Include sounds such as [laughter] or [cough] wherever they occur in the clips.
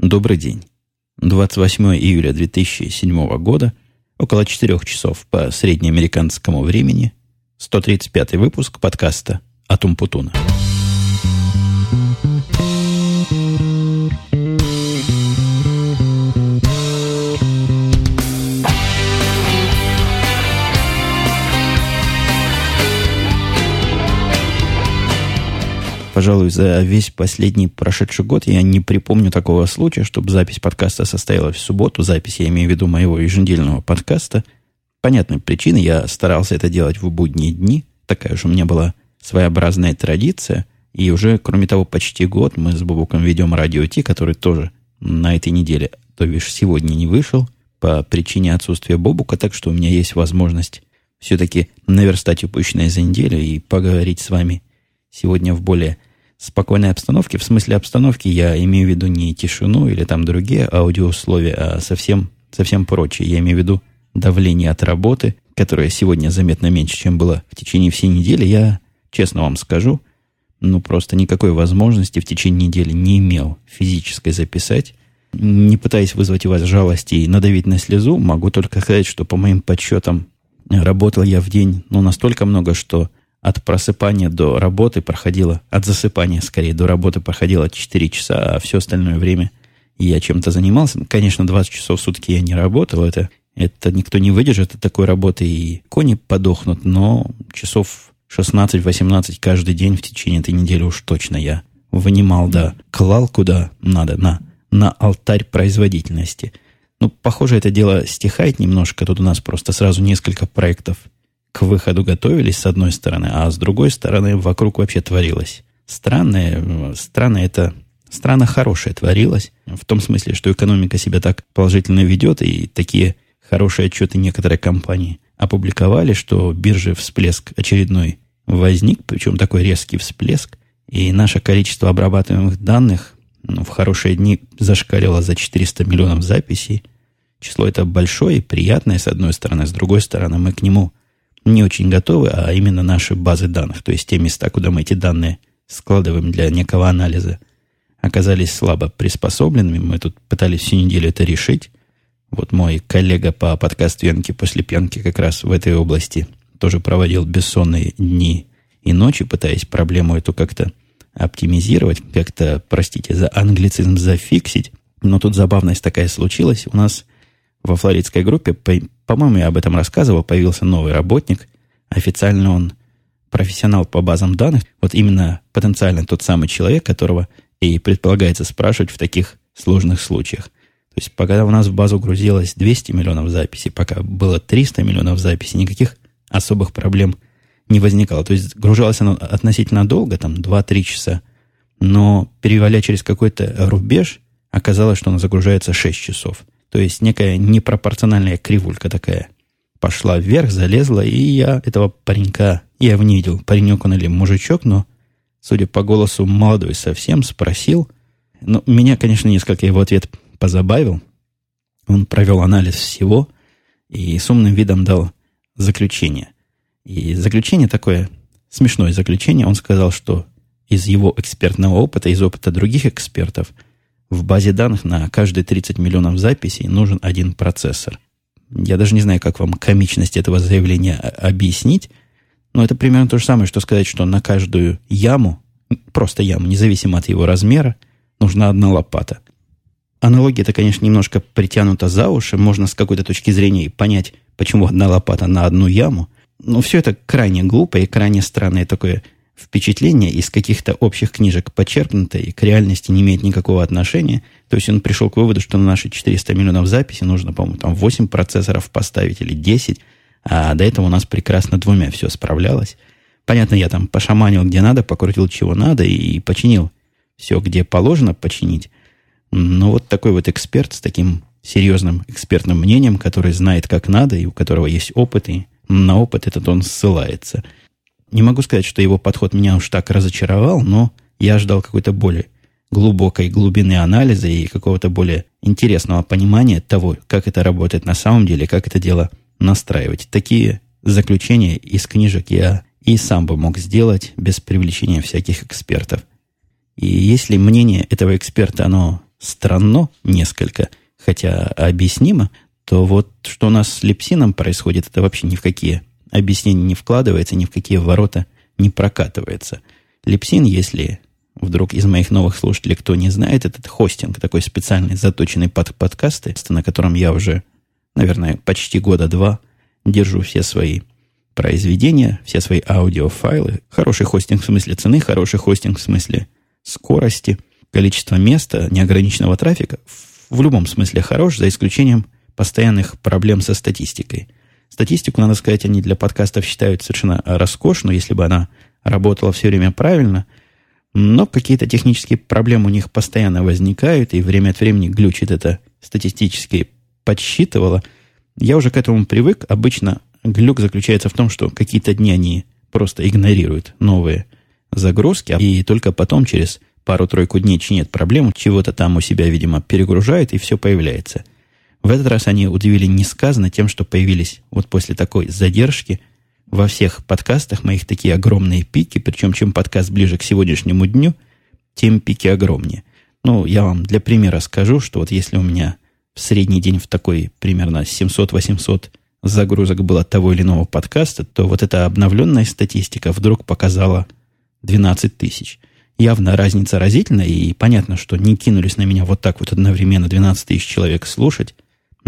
Добрый день. 28 июля 2007 года, около 4 часов по среднеамериканскому времени, 135 выпуск подкаста «Атум Путуна». Пожалуй, за весь последний прошедший год я не припомню такого случая, чтобы запись подкаста состоялась в субботу. Запись, я имею в виду моего еженедельного подкаста. Понятной причины я старался это делать в будние дни. Такая же у меня была своеобразная традиция. И уже, кроме того, почти год мы с Бубуком ведем радио Ти, который тоже на этой неделе, то бишь сегодня не вышел по причине отсутствия Бобука, так что у меня есть возможность все-таки наверстать упущенное за неделю и поговорить с вами сегодня в более спокойной обстановке. В смысле обстановки я имею в виду не тишину или там другие аудиоусловия, а совсем, совсем прочее. Я имею в виду давление от работы, которое сегодня заметно меньше, чем было в течение всей недели. Я, честно вам скажу, ну просто никакой возможности в течение недели не имел физической записать. Не пытаясь вызвать у вас жалости и надавить на слезу, могу только сказать, что по моим подсчетам работал я в день ну, настолько много, что от просыпания до работы проходило, от засыпания скорее до работы проходило 4 часа, а все остальное время я чем-то занимался. Конечно, 20 часов в сутки я не работал, это, это никто не выдержит от такой работы, и кони подохнут, но часов 16-18 каждый день в течение этой недели уж точно я вынимал, да, клал куда надо, на, на алтарь производительности. Ну, похоже, это дело стихает немножко. Тут у нас просто сразу несколько проектов к выходу готовились, с одной стороны, а с другой стороны, вокруг вообще творилось. Странное, странное это странно хорошее творилось, в том смысле, что экономика себя так положительно ведет, и такие хорошие отчеты некоторые компании опубликовали, что биржи всплеск очередной возник, причем такой резкий всплеск, и наше количество обрабатываемых данных ну, в хорошие дни зашкалило за 400 миллионов записей. Число это большое и приятное, с одной стороны, с другой стороны, мы к нему не очень готовы, а именно наши базы данных, то есть те места, куда мы эти данные складываем для некого анализа, оказались слабо приспособленными. Мы тут пытались всю неделю это решить. Вот мой коллега по подкасту «Пьянки после пьянки» как раз в этой области тоже проводил бессонные дни и ночи, пытаясь проблему эту как-то оптимизировать, как-то, простите за англицизм, зафиксить. Но тут забавность такая случилась. У нас во флоридской группе по-моему, я об этом рассказывал, появился новый работник. Официально он профессионал по базам данных. Вот именно потенциально тот самый человек, которого и предполагается спрашивать в таких сложных случаях. То есть, пока у нас в базу грузилось 200 миллионов записей, пока было 300 миллионов записей, никаких особых проблем не возникало. То есть, гружалось оно относительно долго, там 2-3 часа, но переваля через какой-то рубеж, оказалось, что оно загружается 6 часов – то есть некая непропорциональная кривулька такая пошла вверх, залезла, и я этого паренька, я его не видел, паренек он или мужичок, но, судя по голосу, молодой совсем, спросил. Но ну, меня, конечно, несколько его ответ позабавил. Он провел анализ всего и с умным видом дал заключение. И заключение такое, смешное заключение, он сказал, что из его экспертного опыта, из опыта других экспертов – в базе данных на каждые 30 миллионов записей нужен один процессор. Я даже не знаю, как вам комичность этого заявления объяснить, но это примерно то же самое, что сказать, что на каждую яму, просто яму, независимо от его размера, нужна одна лопата. Аналогия это, конечно, немножко притянута за уши. Можно с какой-то точки зрения понять, почему одна лопата на одну яму. Но все это крайне глупо и крайне странное такое впечатление из каких-то общих книжек почерпнуто и к реальности не имеет никакого отношения. То есть он пришел к выводу, что на наши 400 миллионов записи нужно, по-моему, там 8 процессоров поставить или 10, а до этого у нас прекрасно двумя все справлялось. Понятно, я там пошаманил где надо, покрутил чего надо и починил все, где положено починить. Но вот такой вот эксперт с таким серьезным экспертным мнением, который знает, как надо, и у которого есть опыт, и на опыт этот он ссылается – не могу сказать, что его подход меня уж так разочаровал, но я ожидал какой-то более глубокой глубины анализа и какого-то более интересного понимания того, как это работает на самом деле, как это дело настраивать. Такие заключения из книжек я и сам бы мог сделать без привлечения всяких экспертов. И если мнение этого эксперта, оно странно несколько, хотя объяснимо, то вот что у нас с липсином происходит, это вообще ни в какие объяснения не вкладывается, ни в какие ворота не прокатывается. Липсин, если вдруг из моих новых слушателей кто не знает, этот хостинг такой специальный, заточенный под подкасты, на котором я уже, наверное, почти года два держу все свои произведения, все свои аудиофайлы. Хороший хостинг в смысле цены, хороший хостинг в смысле скорости, количества места, неограниченного трафика. В любом смысле хорош, за исключением постоянных проблем со статистикой. Статистику, надо сказать, они для подкастов считают совершенно роскошную, если бы она работала все время правильно – но какие-то технические проблемы у них постоянно возникают, и время от времени глючит это статистически подсчитывало. Я уже к этому привык. Обычно глюк заключается в том, что какие-то дни они просто игнорируют новые загрузки, и только потом, через пару-тройку дней чинят проблему, чего-то там у себя, видимо, перегружают, и все появляется. В этот раз они удивили несказанно тем, что появились вот после такой задержки во всех подкастах моих такие огромные пики, причем чем подкаст ближе к сегодняшнему дню, тем пики огромнее. Ну, я вам для примера скажу, что вот если у меня в средний день в такой примерно 700-800 загрузок было того или иного подкаста, то вот эта обновленная статистика вдруг показала 12 тысяч. Явно разница разительная, и понятно, что не кинулись на меня вот так вот одновременно 12 тысяч человек слушать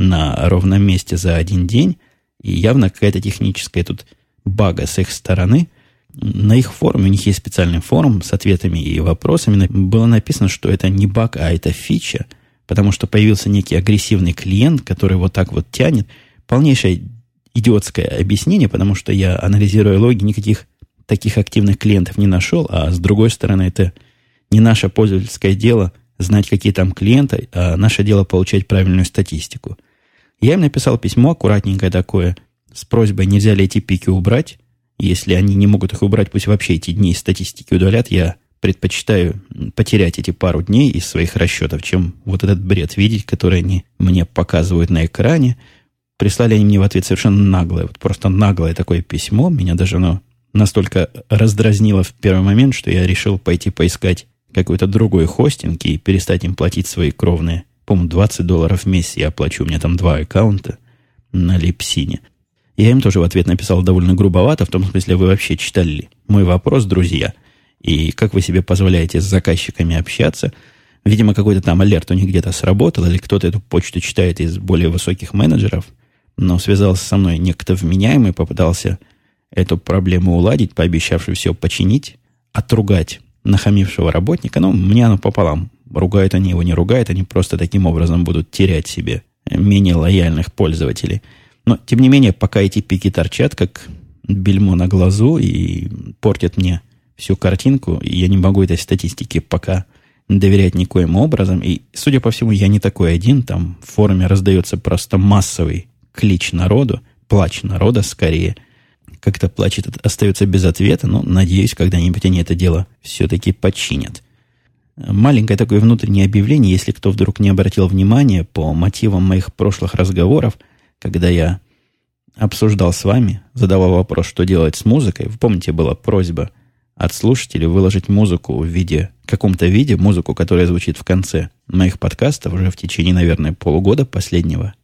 на ровном месте за один день, и явно какая-то техническая тут бага с их стороны. На их форуме, у них есть специальный форум с ответами и вопросами, было написано, что это не баг, а это фича, потому что появился некий агрессивный клиент, который вот так вот тянет. Полнейшее идиотское объяснение, потому что я, анализируя логи, никаких таких активных клиентов не нашел, а с другой стороны, это не наше пользовательское дело знать, какие там клиенты, а наше дело получать правильную статистику. Я им написал письмо аккуратненькое такое – с просьбой, нельзя ли эти пики убрать. Если они не могут их убрать, пусть вообще эти дни из статистики удалят. Я предпочитаю потерять эти пару дней из своих расчетов, чем вот этот бред видеть, который они мне показывают на экране. Прислали они мне в ответ совершенно наглое, вот просто наглое такое письмо. Меня даже оно настолько раздразнило в первый момент, что я решил пойти поискать какой-то другой хостинг и перестать им платить свои кровные. По-моему, 20 долларов в месяц я оплачу. У меня там два аккаунта на Липсине. Я им тоже в ответ написал довольно грубовато, в том смысле, вы вообще читали ли мой вопрос, друзья, и как вы себе позволяете с заказчиками общаться. Видимо, какой-то там алерт у них где-то сработал, или кто-то эту почту читает из более высоких менеджеров, но связался со мной некто вменяемый, попытался эту проблему уладить, пообещавший все починить, отругать нахамившего работника. Но мне оно пополам. Ругают они его, не ругают, они просто таким образом будут терять себе менее лояльных пользователей – но, тем не менее, пока эти пики торчат, как бельмо на глазу, и портят мне всю картинку, и я не могу этой статистике пока доверять никоим образом. И, судя по всему, я не такой один. Там в форуме раздается просто массовый клич народу, плач народа скорее. Как-то плач этот остается без ответа, но надеюсь, когда-нибудь они это дело все-таки починят. Маленькое такое внутреннее объявление, если кто вдруг не обратил внимания по мотивам моих прошлых разговоров – когда я обсуждал с вами, задавал вопрос, что делать с музыкой, вы помните, была просьба от слушателей выложить музыку в виде, в каком-то виде, музыку, которая звучит в конце моих подкастов уже в течение, наверное, полугода последнего,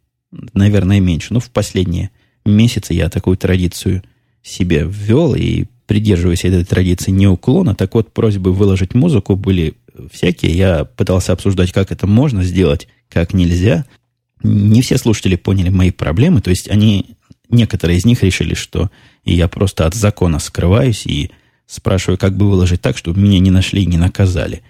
наверное, меньше, но в последние месяцы я такую традицию себе ввел и придерживаясь этой традиции неуклонно. Так вот, просьбы выложить музыку были всякие. Я пытался обсуждать, как это можно сделать, как нельзя не все слушатели поняли мои проблемы, то есть они, некоторые из них решили, что я просто от закона скрываюсь и спрашиваю, как бы выложить так, чтобы меня не нашли и не наказали.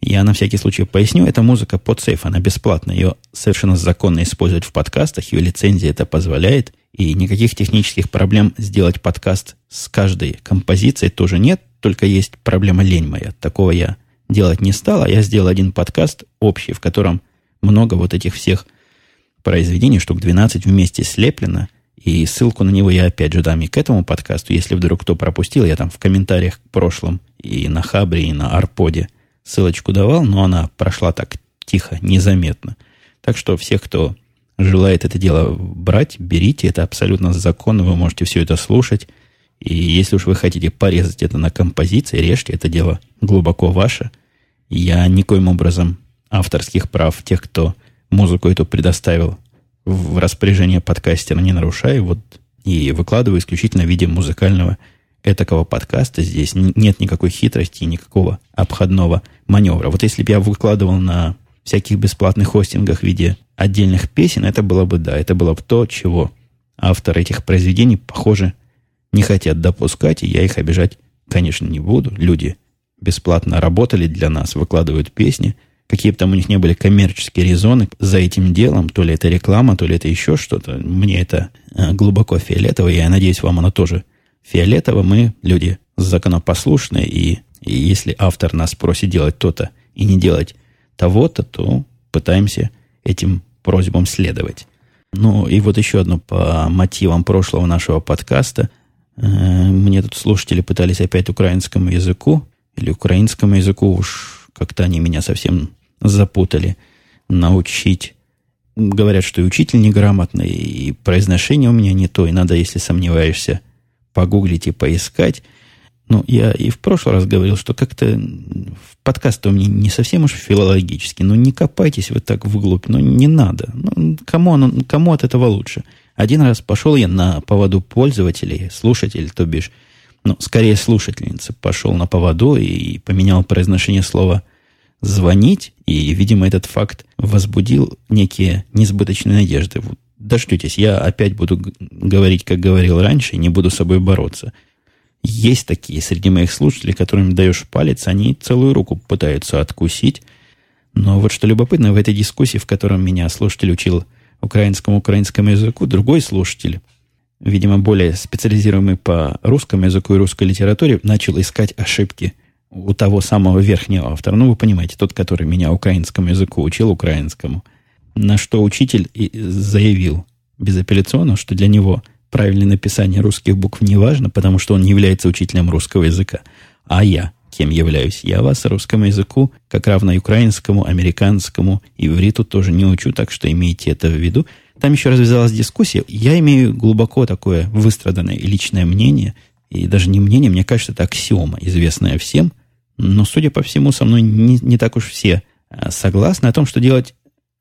Я на всякий случай поясню, эта музыка под сейф, она бесплатная, ее совершенно законно использовать в подкастах, ее лицензия это позволяет, и никаких технических проблем сделать подкаст с каждой композицией тоже нет, только есть проблема лень моя. Такого я делать не стал, а я сделал один подкаст общий, в котором много вот этих всех произведений, штук 12 вместе слеплено, и ссылку на него я опять же дам и к этому подкасту. Если вдруг кто пропустил, я там в комментариях к прошлом и на Хабре, и на Арподе ссылочку давал, но она прошла так тихо, незаметно. Так что всех, кто желает это дело брать, берите, это абсолютно законно, вы можете все это слушать. И если уж вы хотите порезать это на композиции, режьте, это дело глубоко ваше. Я никоим образом авторских прав тех, кто музыку эту предоставил в распоряжение подкастера, не нарушаю, вот и выкладываю исключительно в виде музыкального этакого подкаста. Здесь нет никакой хитрости, никакого обходного маневра. Вот если бы я выкладывал на всяких бесплатных хостингах в виде отдельных песен, это было бы, да, это было бы то, чего авторы этих произведений, похоже, не хотят допускать, и я их обижать, конечно, не буду. Люди бесплатно работали для нас, выкладывают песни, какие бы там у них не были коммерческие резоны за этим делом, то ли это реклама, то ли это еще что-то. Мне это э, глубоко фиолетово, я надеюсь, вам оно тоже фиолетово. Мы люди законопослушные, и, и если автор нас просит делать то-то и не делать того-то, то пытаемся этим просьбам следовать. Ну, и вот еще одно по мотивам прошлого нашего подкаста. Э, мне тут слушатели пытались опять украинскому языку, или украинскому языку, уж как-то они меня совсем запутали, научить. Говорят, что и учитель неграмотный, и произношение у меня не то, и надо, если сомневаешься, погуглить и поискать. Ну, я и в прошлый раз говорил, что как-то подкаст у меня не совсем уж филологический. Ну, не копайтесь вы так вглубь. Ну, не надо. Ну, кому, он, кому от этого лучше? Один раз пошел я на поводу пользователей, слушателей, то бишь, ну, скорее слушательницы, пошел на поводу и поменял произношение слова «звонить», и, видимо, этот факт возбудил некие несбыточные надежды. Вот, дождетесь, я опять буду говорить, как говорил раньше, и не буду с собой бороться – есть такие среди моих слушателей, которым даешь палец, они целую руку пытаются откусить. Но вот что любопытно, в этой дискуссии, в котором меня слушатель учил украинскому украинскому языку, другой слушатель, видимо, более специализируемый по русскому языку и русской литературе, начал искать ошибки у того самого верхнего автора. Ну, вы понимаете, тот, который меня украинскому языку учил, украинскому. На что учитель заявил безапелляционно, что для него – правильное написание русских букв не важно, потому что он не является учителем русского языка. А я кем являюсь? Я вас русскому языку, как равно и украинскому, американскому, ивриту тоже не учу, так что имейте это в виду. Там еще развязалась дискуссия. Я имею глубоко такое выстраданное личное мнение, и даже не мнение, мне кажется, это аксиома, известная всем, но, судя по всему, со мной не, не так уж все а, согласны о том, что делать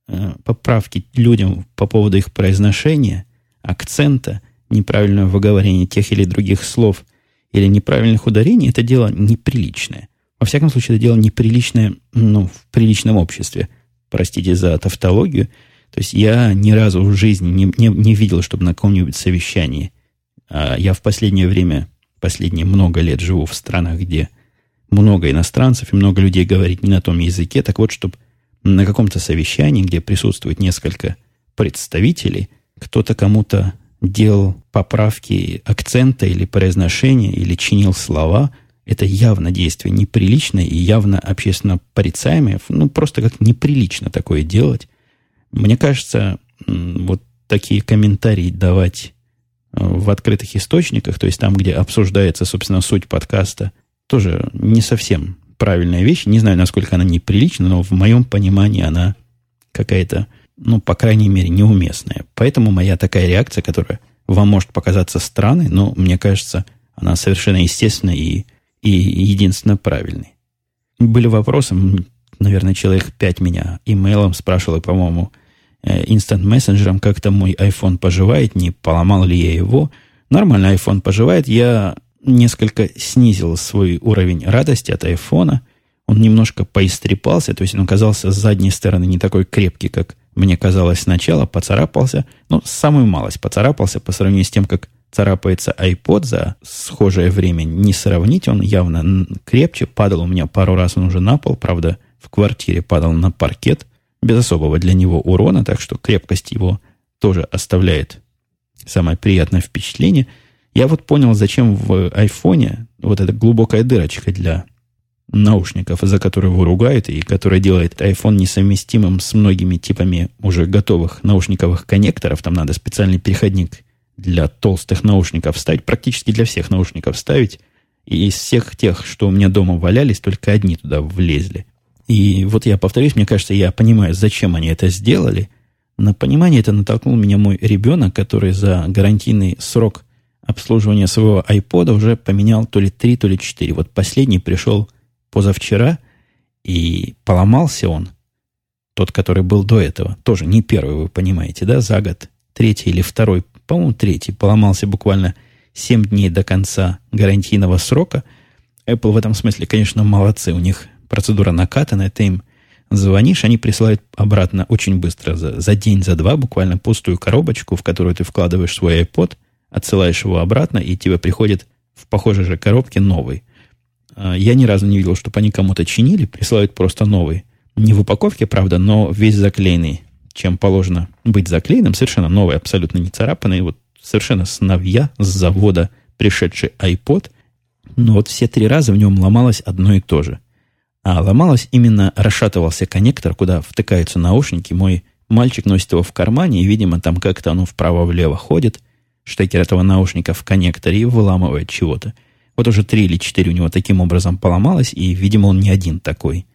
э, поправки людям по поводу их произношения, акцента – неправильное выговорение тех или других слов или неправильных ударений, это дело неприличное. Во всяком случае, это дело неприличное ну, в приличном обществе. Простите за тавтологию. То есть я ни разу в жизни не, не, не видел, чтобы на каком-нибудь совещании, а я в последнее время, последние много лет живу в странах, где много иностранцев и много людей говорит не на том языке. Так вот, чтобы на каком-то совещании, где присутствует несколько представителей, кто-то кому-то делал поправки акцента или произношения, или чинил слова, это явно действие неприличное и явно общественно порицаемое. Ну, просто как неприлично такое делать. Мне кажется, вот такие комментарии давать э, в открытых источниках, то есть там, где обсуждается, собственно, суть подкаста, тоже не совсем правильная вещь. Не знаю, насколько она неприлична, но в моем понимании она какая-то ну, по крайней мере, неуместная. Поэтому моя такая реакция, которая вам может показаться странной, но мне кажется, она совершенно естественная и, и единственно правильной. Были вопросы, наверное, человек пять меня имейлом спрашивал, и, по-моему, инстант э, мессенджером, как то мой iPhone поживает, не поломал ли я его. Нормально iPhone поживает. Я несколько снизил свой уровень радости от iPhone. Он немножко поистрепался, то есть он оказался с задней стороны не такой крепкий, как мне казалось сначала, поцарапался, ну, самую малость поцарапался по сравнению с тем, как царапается iPod за схожее время. Не сравнить, он явно крепче. Падал у меня пару раз, он уже на пол, правда, в квартире падал на паркет, без особого для него урона, так что крепкость его тоже оставляет самое приятное впечатление. Я вот понял, зачем в айфоне вот эта глубокая дырочка для наушников, за которые его ругают, и которая делает iPhone несовместимым с многими типами уже готовых наушниковых коннекторов. Там надо специальный переходник для толстых наушников ставить, практически для всех наушников ставить. И из всех тех, что у меня дома валялись, только одни туда влезли. И вот я повторюсь, мне кажется, я понимаю, зачем они это сделали. На понимание это натолкнул меня мой ребенок, который за гарантийный срок обслуживания своего iPod уже поменял то ли 3, то ли 4. Вот последний пришел позавчера, и поломался он тот, который был до этого, тоже не первый, вы понимаете, да, за год, третий или второй, по-моему, третий, поломался буквально 7 дней до конца гарантийного срока. Apple в этом смысле, конечно, молодцы. У них процедура накатана, ты им звонишь, они присылают обратно очень быстро, за, за день, за два, буквально пустую коробочку, в которую ты вкладываешь свой iPod, отсылаешь его обратно, и тебе приходит в похожей же коробке новый. А, я ни разу не видел, чтобы они кому-то чинили, присылают просто новый. Не в упаковке, правда, но весь заклеенный, чем положено быть заклеенным, совершенно новый, абсолютно не царапанный, вот совершенно с новья, с завода пришедший iPod, но вот все три раза в нем ломалось одно и то же. А ломалось именно, расшатывался коннектор, куда втыкаются наушники. Мой мальчик носит его в кармане, и, видимо, там как-то оно вправо-влево ходит, штекер этого наушника в коннекторе и выламывает чего-то. Вот уже три или четыре у него таким образом поломалось, и, видимо, он не один такой,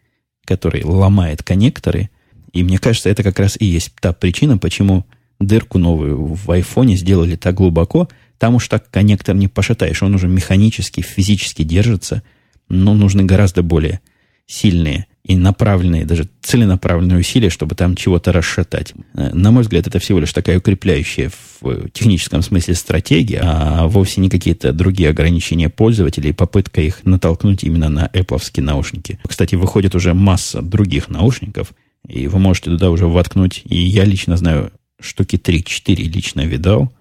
который ломает коннекторы. И мне кажется, это как раз и есть та причина, почему дырку новую в айфоне сделали так глубоко. Там уж так коннектор не пошатаешь, он уже механически, физически держится, но нужны гораздо более сильные и направленные, даже целенаправленные усилия, чтобы там чего-то расшатать. Э, на мой взгляд, это всего лишь такая укрепляющая в техническом смысле стратегия, а вовсе не какие-то другие ограничения пользователей, попытка их натолкнуть именно на Apple наушники. Кстати, выходит уже масса других наушников, и вы можете туда уже воткнуть, и я лично знаю штуки 3-4 лично видал,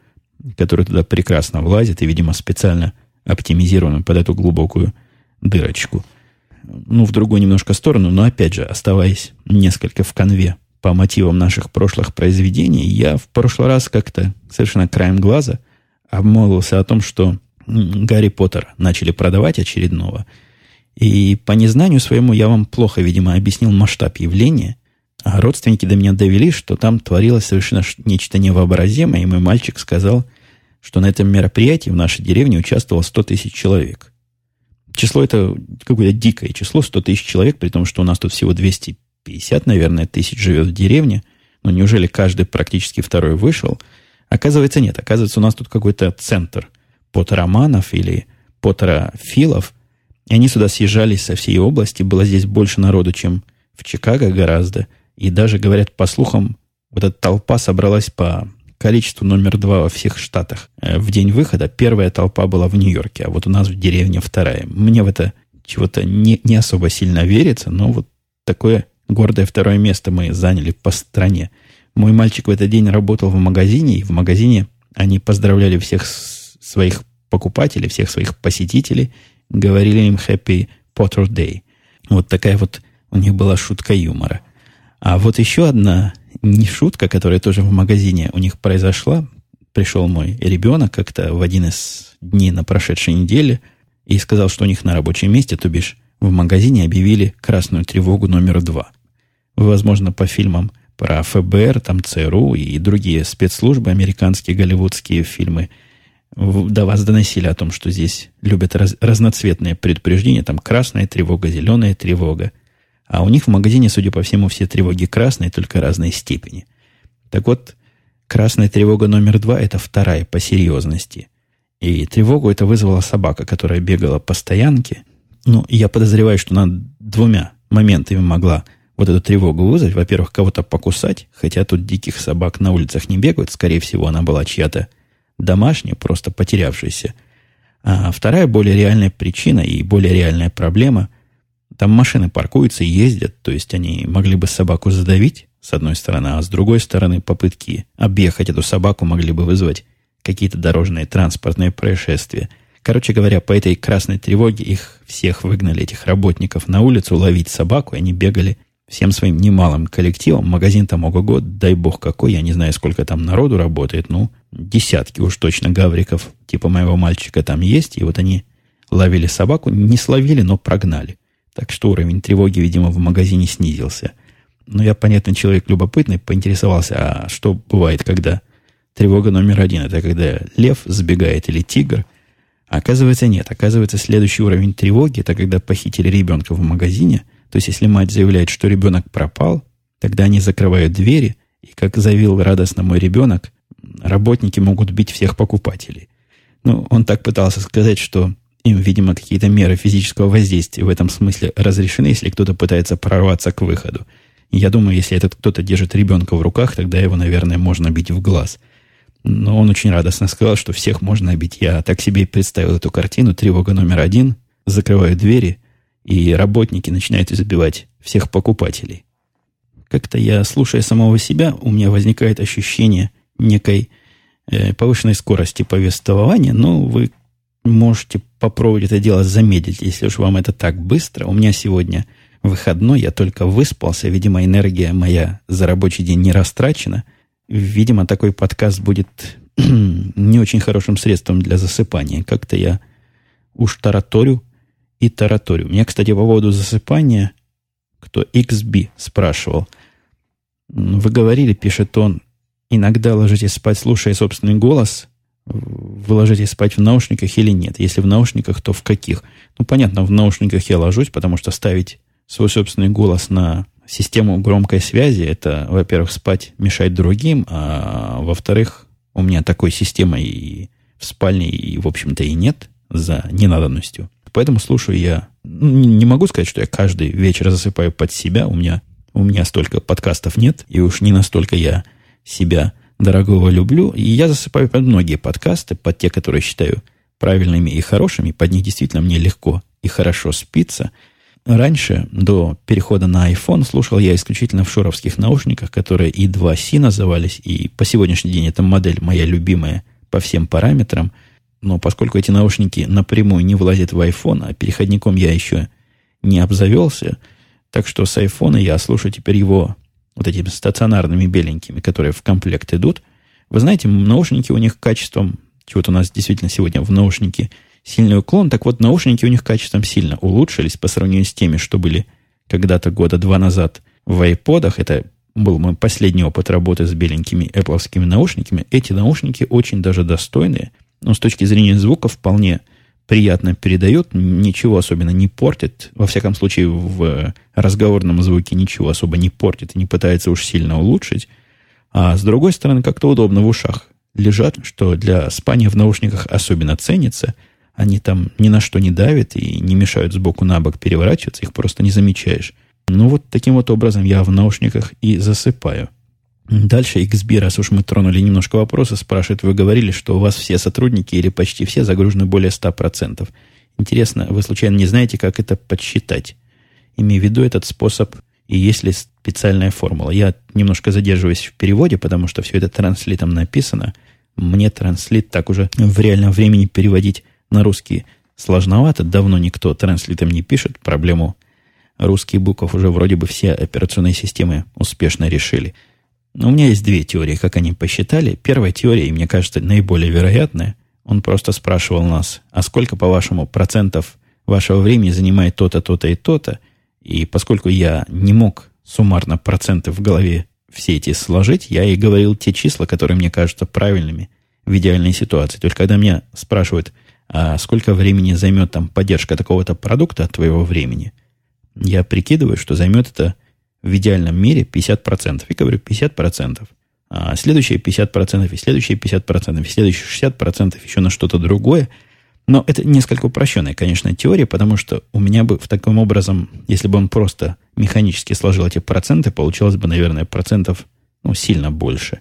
которые туда прекрасно влазят и, видимо, специально оптимизированы под эту глубокую дырочку – ну, в другую немножко сторону, но опять же, оставаясь несколько в конве по мотивам наших прошлых произведений, я в прошлый раз как-то совершенно краем глаза обмолвился о том, что Гарри Поттер начали продавать очередного. И по незнанию своему я вам плохо, видимо, объяснил масштаб явления, а родственники до меня довели, что там творилось совершенно нечто невообразимое, и мой мальчик сказал, что на этом мероприятии в нашей деревне участвовало 100 тысяч человек число это какое-то дикое число, 100 тысяч человек, при том, что у нас тут всего 250, наверное, тысяч живет в деревне. Но неужели каждый практически второй вышел? Оказывается, нет. Оказывается, у нас тут какой-то центр поттероманов или поттерофилов. И они сюда съезжались со всей области. Было здесь больше народу, чем в Чикаго гораздо. И даже, говорят, по слухам, вот эта толпа собралась по количество номер два во всех штатах. Э, в день выхода первая толпа была в Нью-Йорке, а вот у нас в деревне вторая. Мне в это чего-то не, не особо сильно верится, но вот такое гордое второе место мы заняли по стране. Мой мальчик в этот день работал в магазине, и в магазине они поздравляли всех своих покупателей, всех своих посетителей, говорили им Happy Potter Day. Вот такая вот у них была шутка юмора. А вот еще одна не шутка, которая тоже в магазине у них произошла. Пришел мой ребенок как-то в один из дней на прошедшей неделе и сказал, что у них на рабочем месте, то бишь в магазине объявили красную тревогу номер два. Возможно, по фильмам про ФБР, там ЦРУ и другие спецслужбы, американские, голливудские фильмы до вас доносили о том, что здесь любят раз, разноцветные предупреждения, там красная тревога, зеленая тревога. А у них в магазине, судя по всему, все тревоги красные, только разной степени. Так вот, красная тревога номер два – это вторая по серьезности. И тревогу это вызвала собака, которая бегала по стоянке. Ну, я подозреваю, что она двумя моментами могла вот эту тревогу вызвать. Во-первых, кого-то покусать, хотя тут диких собак на улицах не бегают. Скорее всего, она была чья-то домашняя, просто потерявшаяся. А вторая, более реальная причина и более реальная проблема – там машины паркуются ездят, то есть они могли бы собаку задавить, с одной стороны, а с другой стороны попытки объехать эту собаку могли бы вызвать какие-то дорожные транспортные происшествия. Короче говоря, по этой красной тревоге их всех выгнали, этих работников, на улицу ловить собаку, и они бегали всем своим немалым коллективом. Магазин там ого-го, дай бог какой, я не знаю, сколько там народу работает, ну, десятки уж точно гавриков, типа моего мальчика там есть, и вот они ловили собаку, не словили, но прогнали. Так что уровень тревоги, видимо, в магазине снизился. Но я, понятно, человек любопытный, поинтересовался, а что бывает, когда тревога номер один? Это когда лев сбегает или тигр? А оказывается, нет. Оказывается, следующий уровень тревоги, это когда похитили ребенка в магазине. То есть, если мать заявляет, что ребенок пропал, тогда они закрывают двери, и, как заявил радостно мой ребенок, работники могут бить всех покупателей. Ну, он так пытался сказать, что им, видимо, какие-то меры физического воздействия в этом смысле разрешены, если кто-то пытается прорваться к выходу. Я думаю, если этот кто-то держит ребенка в руках, тогда его, наверное, можно бить в глаз. Но он очень радостно сказал, что всех можно бить. Я так себе представил эту картину. Тревога номер один. Закрываю двери, и работники начинают избивать всех покупателей. Как-то я, слушая самого себя, у меня возникает ощущение некой э, повышенной скорости повествования, но вы можете попробовать это дело замедлить, если уж вам это так быстро. У меня сегодня выходной, я только выспался, видимо, энергия моя за рабочий день не растрачена. Видимо, такой подкаст будет [clears throat] не очень хорошим средством для засыпания. Как-то я уж тараторю и тараторю. Меня, кстати, по поводу засыпания, кто XB спрашивал. Вы говорили, пишет он, иногда ложитесь спать, слушая собственный голос, вы ложитесь спать в наушниках или нет. Если в наушниках, то в каких? Ну, понятно, в наушниках я ложусь, потому что ставить свой собственный голос на систему громкой связи, это, во-первых, спать мешает другим, а во-вторых, у меня такой системы и в спальне, и, в общем-то, и нет за ненадобностью. Поэтому слушаю я... Ну, не могу сказать, что я каждый вечер засыпаю под себя. У меня, у меня столько подкастов нет, и уж не настолько я себя дорогого люблю. И я засыпаю под многие подкасты, под те, которые считаю правильными и хорошими. Под них действительно мне легко и хорошо спится. Раньше, до перехода на iPhone, слушал я исключительно в шуровских наушниках, которые и 2C назывались, и по сегодняшний день эта модель моя любимая по всем параметрам. Но поскольку эти наушники напрямую не влазят в iPhone, а переходником я еще не обзавелся, так что с iPhone я слушаю теперь его вот этими стационарными беленькими, которые в комплект идут. Вы знаете, наушники у них качеством, вот у нас действительно сегодня в наушнике сильный уклон, так вот наушники у них качеством сильно улучшились по сравнению с теми, что были когда-то года два назад в iPod. Это был мой последний опыт работы с беленькими Apple наушниками. Эти наушники очень даже достойные, но с точки зрения звука вполне приятно передает, ничего особенно не портит. Во всяком случае, в разговорном звуке ничего особо не портит и не пытается уж сильно улучшить. А с другой стороны, как-то удобно в ушах лежат, что для спания в наушниках особенно ценится. Они там ни на что не давят и не мешают сбоку на бок переворачиваться, их просто не замечаешь. Ну вот таким вот образом я в наушниках и засыпаю. Дальше XB, раз уж мы тронули немножко вопроса, спрашивает, вы говорили, что у вас все сотрудники или почти все загружены более 100%. Интересно, вы случайно не знаете, как это подсчитать? Имею в виду этот способ, и есть ли специальная формула. Я немножко задерживаюсь в переводе, потому что все это транслитом написано. Мне транслит так уже в реальном времени переводить на русский сложновато. Давно никто транслитом не пишет. Проблему русских букв уже вроде бы все операционные системы успешно решили – но у меня есть две теории, как они посчитали. Первая теория, и мне кажется, наиболее вероятная, он просто спрашивал нас, а сколько, по-вашему, процентов вашего времени занимает то-то, то-то и то-то. И поскольку я не мог суммарно проценты в голове все эти сложить, я и говорил те числа, которые мне кажутся правильными в идеальной ситуации. Только когда меня спрашивают, а сколько времени займет там поддержка такого-то продукта от твоего времени, я прикидываю, что займет это в идеальном мире 50%. И говорю 50%. А следующие 50%, и следующие 50%, и следующие 60% еще на что-то другое. Но это несколько упрощенная, конечно, теория, потому что у меня бы в таком образом, если бы он просто механически сложил эти проценты, получилось бы, наверное, процентов ну, сильно больше.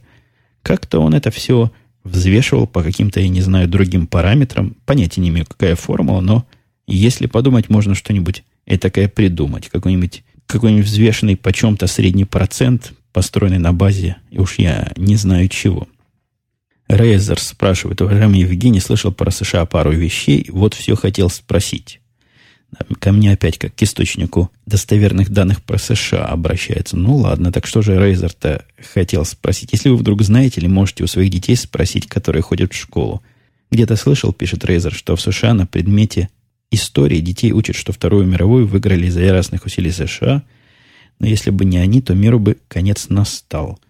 Как-то он это все взвешивал по каким-то, я не знаю, другим параметрам. Понятия не имею, какая формула, но если подумать, можно что-нибудь этакое придумать. Какой-нибудь какой-нибудь взвешенный почем-то средний процент, построенный на базе, и уж я не знаю чего. Рейзер спрашивает, уважаемый Евгений, слышал про США пару вещей, вот все хотел спросить. Ко мне опять как к источнику достоверных данных про США обращается. Ну ладно, так что же Рейзер-то хотел спросить? Если вы вдруг знаете или можете у своих детей спросить, которые ходят в школу. Где-то слышал, пишет Рейзер, что в США на предмете истории детей учат, что Вторую мировую выиграли из-за яростных усилий США, но если бы не они, то миру бы конец настал.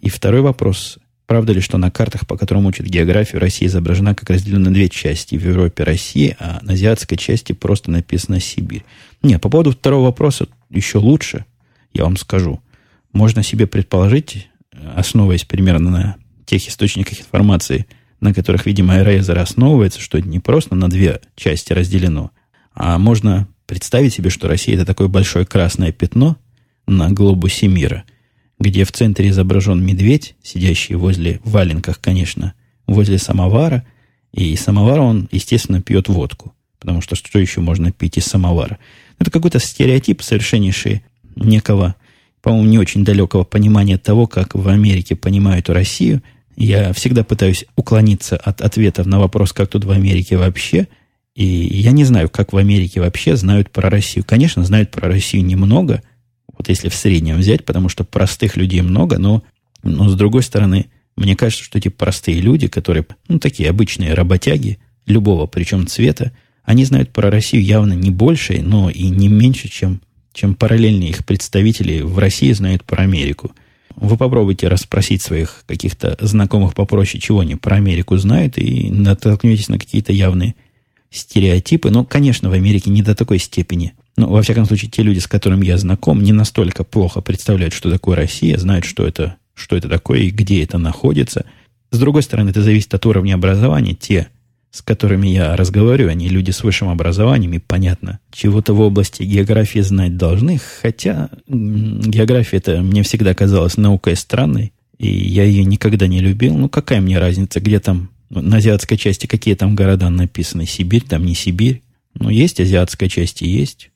И второй вопрос. Правда ли, что на картах, по которым учат географию, Россия изображена как разделена на две части. В Европе Россия, а на азиатской части просто написано Сибирь. Нет, по поводу второго вопроса еще лучше, я вам скажу. Можно себе предположить, основываясь примерно на тех источниках информации – на которых, видимо, Eraser основывается, что это не просто на две части разделено, а можно представить себе, что Россия это такое большое красное пятно, на глобусе мира, где в центре изображен медведь, сидящий возле, валенках, конечно, возле самовара, и самовар он, естественно, пьет водку, потому что что еще можно пить из самовара? Это какой-то стереотип, совершеннейший некого, по-моему, не очень далекого понимания того, как в Америке понимают Россию. Я всегда пытаюсь уклониться от ответов на вопрос, как тут в Америке вообще. И я не знаю, как в Америке вообще знают про Россию. Конечно, знают про Россию немного, вот если в среднем взять, потому что простых людей много, но, но с другой стороны, мне кажется, что эти простые люди, которые, ну, такие обычные работяги, любого причем цвета, они знают про Россию явно не больше, но и не меньше, чем, чем параллельные их представители в России знают про Америку. Вы попробуйте расспросить своих каких-то знакомых попроще, чего они про Америку знают, и натолкнетесь на какие-то явные стереотипы. Но, конечно, в Америке не до такой степени. Но, во всяком случае, те люди, с которыми я знаком, не настолько плохо представляют, что такое Россия, знают, что это, что это такое и где это находится. С другой стороны, это зависит от уровня образования. Те с которыми я разговариваю, они люди с высшим образованием, и понятно, чего-то в области географии знать должны, хотя география это мне всегда казалась наукой странной, и я ее никогда не любил. Ну, какая мне разница, где там, ну, на азиатской части, какие там города написаны, Сибирь, там не Сибирь. Ну, есть азиатская часть и есть.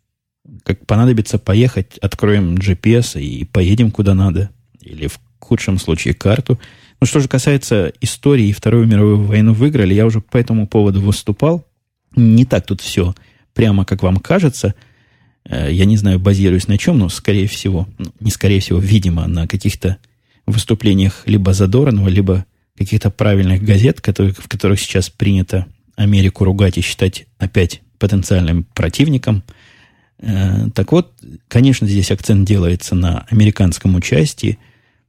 Как понадобится поехать, откроем GPS и поедем куда надо. Или в худшем случае карту – ну, что же касается истории Вторую мировую войну выиграли, я уже по этому поводу выступал. Не так тут все прямо, как вам кажется. Э, я не знаю, базируюсь на чем, но, скорее всего, ну, не скорее всего, видимо, на каких-то выступлениях либо Задорнова, либо каких-то правильных газет, которые, в которых сейчас принято Америку ругать и считать опять потенциальным противником. Э, так вот, конечно, здесь акцент делается на американском участии –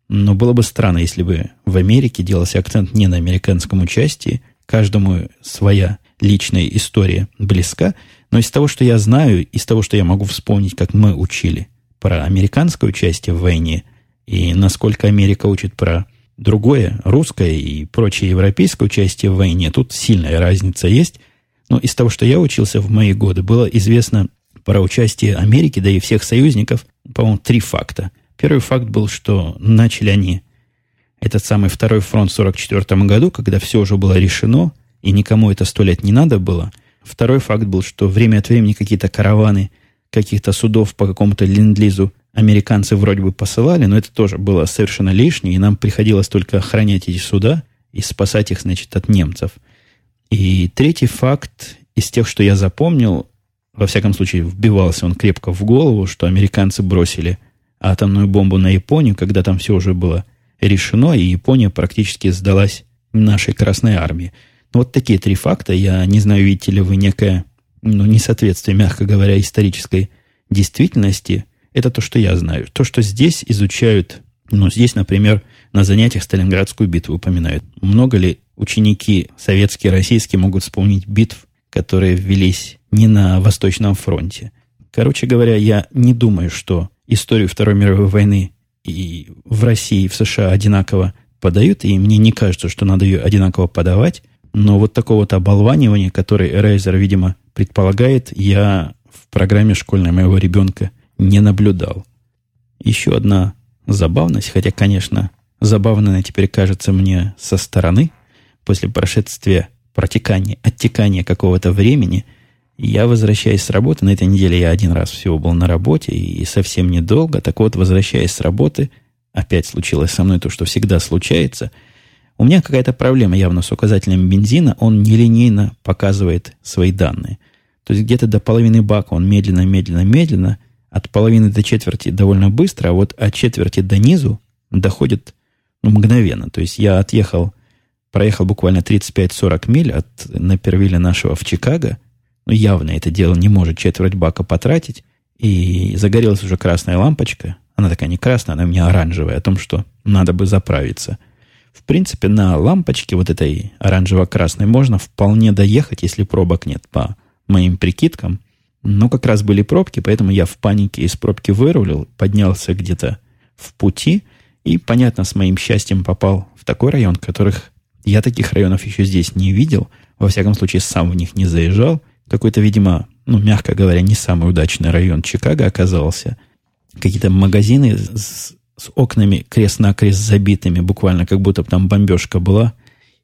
но было бы странно, если бы в Америке делался акцент не на американском участии, каждому своя личная история близка, но из того, что я знаю, из того, что я могу вспомнить, как мы учили про американское участие в войне, и насколько Америка учит про другое, русское и прочее европейское участие в войне, тут сильная разница есть. Но из того, что я учился в мои годы, было известно про участие Америки, да и всех союзников, по-моему, три факта. Первый факт был, что начали они этот самый второй фронт в 1944 году, когда все уже было решено, и никому это сто лет не надо было. Второй факт был, что время от времени какие-то караваны каких-то судов по какому-то ленд-лизу американцы вроде бы посылали, но это тоже было совершенно лишнее, и нам приходилось только охранять эти суда и спасать их, значит, от немцев. И третий факт из тех, что я запомнил, во всяком случае, вбивался он крепко в голову, что американцы бросили – атомную бомбу на Японию, когда там все уже было решено, и Япония практически сдалась нашей Красной Армии. Ну, вот такие три факта. Я не знаю, видите ли вы некое ну, несоответствие, мягко говоря, исторической действительности. Это то, что я знаю. То, что здесь изучают, ну, здесь, например, на занятиях Сталинградскую битву упоминают. Много ли ученики советские, российские могут вспомнить битв, которые велись не на Восточном фронте? Короче говоря, я не думаю, что историю Второй мировой войны и в России, и в США одинаково подают, и мне не кажется, что надо ее одинаково подавать, но вот такого вот оболванивания, который Рейзер, видимо, предполагает, я в программе школьной моего ребенка не наблюдал. Еще одна забавность, хотя, конечно, забавно она теперь кажется мне со стороны, после прошествия, протекания, оттекания какого-то времени – я возвращаюсь с работы, на этой неделе я один раз всего был на работе и совсем недолго. Так вот, возвращаясь с работы, опять случилось со мной то, что всегда случается. У меня какая-то проблема явно с указателем бензина, он нелинейно показывает свои данные. То есть где-то до половины бака он медленно, медленно, медленно, от половины до четверти довольно быстро, а вот от четверти до низу доходит ну, мгновенно. То есть я отъехал, проехал буквально 35-40 миль от Напервиля нашего в Чикаго – ну, явно это дело не может четверть бака потратить, и загорелась уже красная лампочка, она такая не красная, она у меня оранжевая, о том, что надо бы заправиться. В принципе, на лампочке вот этой оранжево-красной можно вполне доехать, если пробок нет, по моим прикидкам. Но как раз были пробки, поэтому я в панике из пробки вырулил, поднялся где-то в пути и, понятно, с моим счастьем попал в такой район, которых я таких районов еще здесь не видел. Во всяком случае, сам в них не заезжал какой-то, видимо, ну, мягко говоря, не самый удачный район Чикаго оказался. какие-то магазины с, с окнами крест-накрест забитыми, буквально как будто там бомбежка была,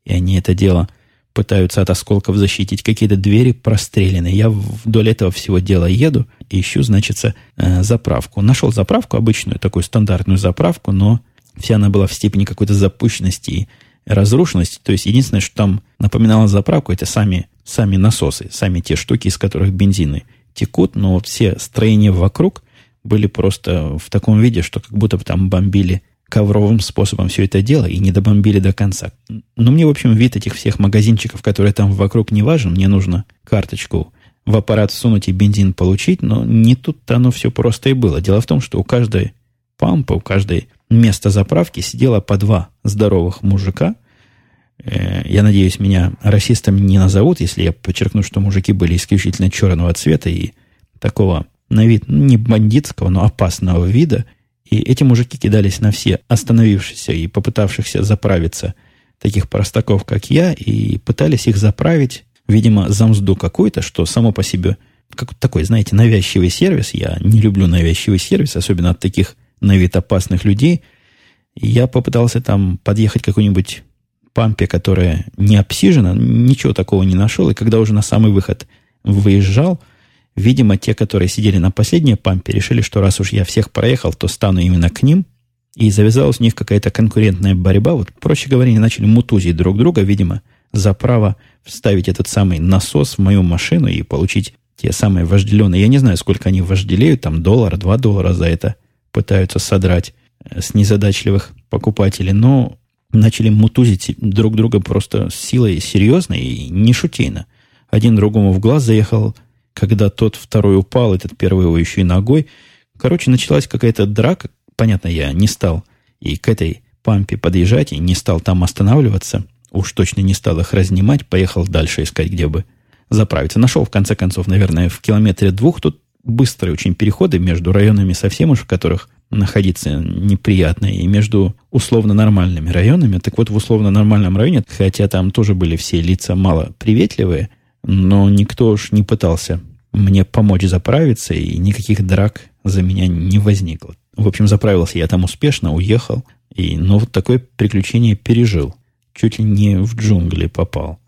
и они это дело пытаются от осколков защитить. Какие-то двери прострелены. Я вдоль этого всего дела еду и ищу, значит, э, заправку. Нашел заправку, обычную такую стандартную заправку, но вся она была в степени какой-то запущенности и разрушенности. То есть единственное, что там напоминало заправку, это сами, сами насосы, сами те штуки, из которых бензины текут, но все строения вокруг были просто в таком виде, что как будто бы там бомбили ковровым способом все это дело и не добомбили до конца. Но мне, в общем, вид этих всех магазинчиков, которые там вокруг, не важен. Мне нужно карточку в аппарат сунуть и бензин получить, но не тут-то оно все просто и было. Дело в том, что у каждой пампа, у каждой места заправки сидело по два здоровых мужика. Э, я надеюсь, меня расистами не назовут, если я подчеркну, что мужики были исключительно черного цвета и такого на вид ну, не бандитского, но опасного вида. И эти мужики кидались на все остановившихся и попытавшихся заправиться таких простаков, как я, и пытались их заправить, видимо, за мзду какой-то, что само по себе как такой, знаете, навязчивый сервис. Я не люблю навязчивый сервис, особенно от таких на вид опасных людей. Я попытался там подъехать какой-нибудь пампе, которая не обсижена, ничего такого не нашел. И когда уже на самый выход выезжал – Видимо, те, которые сидели на последней пампе, решили, что раз уж я всех проехал, то стану именно к ним. И завязалась у них какая-то конкурентная борьба. Вот, проще говоря, они начали мутузить друг друга, видимо, за право вставить этот самый насос в мою машину и получить те самые вожделенные. Я не знаю, сколько они вожделеют, там доллар, два доллара за это пытаются содрать э, с незадачливых покупателей, но начали мутузить друг друга просто с силой серьезной и не шутейно. Один другому в глаз заехал когда тот второй упал, этот первый его еще и ногой. Короче, началась какая-то драка. Понятно, я не стал и к этой пампе подъезжать, и не стал там останавливаться. Уж точно не стал их разнимать, поехал дальше искать, где бы заправиться. Нашел, в конце концов, наверное, в километре двух. Тут быстрые очень переходы между районами совсем уж, в которых находиться неприятно, и между условно нормальными районами. Так вот, в условно нормальном районе, хотя там тоже были все лица мало приветливые, но никто уж не пытался мне помочь заправиться, и никаких драк за меня не возникло. В общем, заправился я там успешно, уехал, и, но вот такое приключение пережил. Чуть ли не в джунгли попал.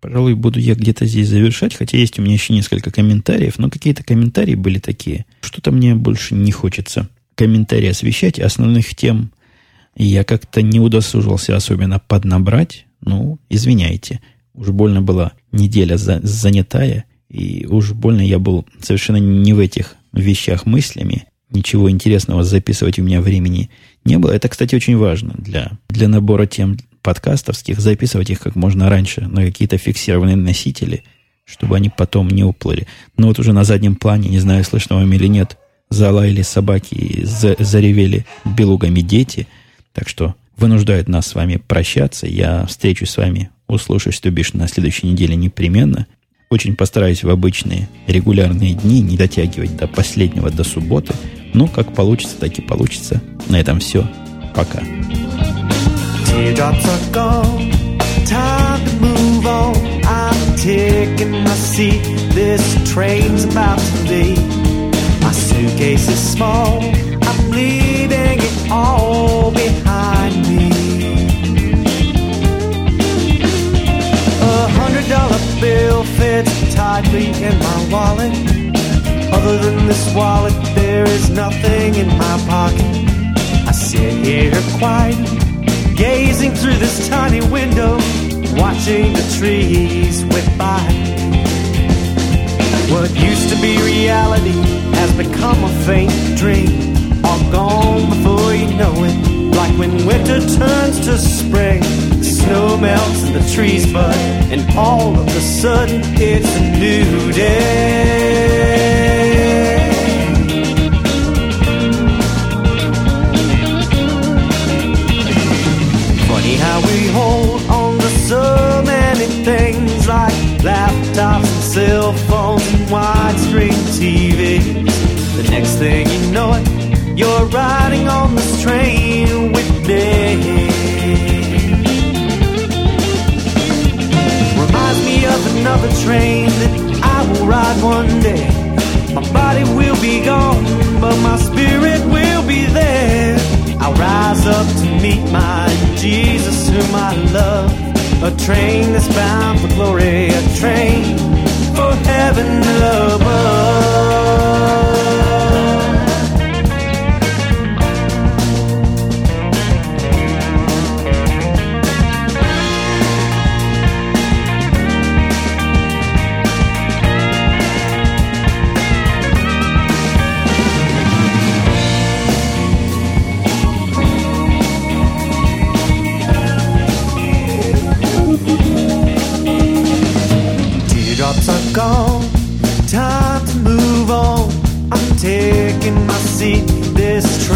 Пожалуй, буду я где-то здесь завершать, хотя есть у меня еще несколько комментариев, но какие-то комментарии были такие. Что-то мне больше не хочется комментарии освещать. Основных тем я как-то не удосужился особенно поднабрать. Ну, извиняйте. Уж больно была неделя за, занятая, и уж больно я был совершенно не в этих вещах мыслями. Ничего интересного записывать у меня времени не было. Это, кстати, очень важно для, для набора тем подкастовских, записывать их как можно раньше на какие-то фиксированные носители, чтобы они потом не уплыли. Но вот уже на заднем плане, не знаю, слышно вам или нет, залаяли собаки и за, заревели белугами дети. Так что вынуждают нас с вами прощаться. Я встречусь с вами услышишь, что бишь на следующей неделе непременно. Очень постараюсь в обычные регулярные дни не дотягивать до последнего, до субботы. Но как получится, так и получится. На этом все. Пока. Taking my seat, this train's about to leave. My suitcase is small, I'm leaving it all behind me. A hundred dollar bill fits tightly in my wallet. Other than this wallet, there is nothing in my pocket. I sit here quiet, gazing through this tiny window, watching the trees whip by. What used to be reality has become a faint dream, all gone before you know it. Like when winter turns to spring, the snow melts and the trees bud, and all of a sudden it's a new day. Next thing you know it, you're riding on this train with me. Reminds me of another train that I will ride one day. My body will be gone, but my spirit will be there. I'll rise up to meet my Jesus, whom I love. A train that's bound for glory, a train for heaven above. see this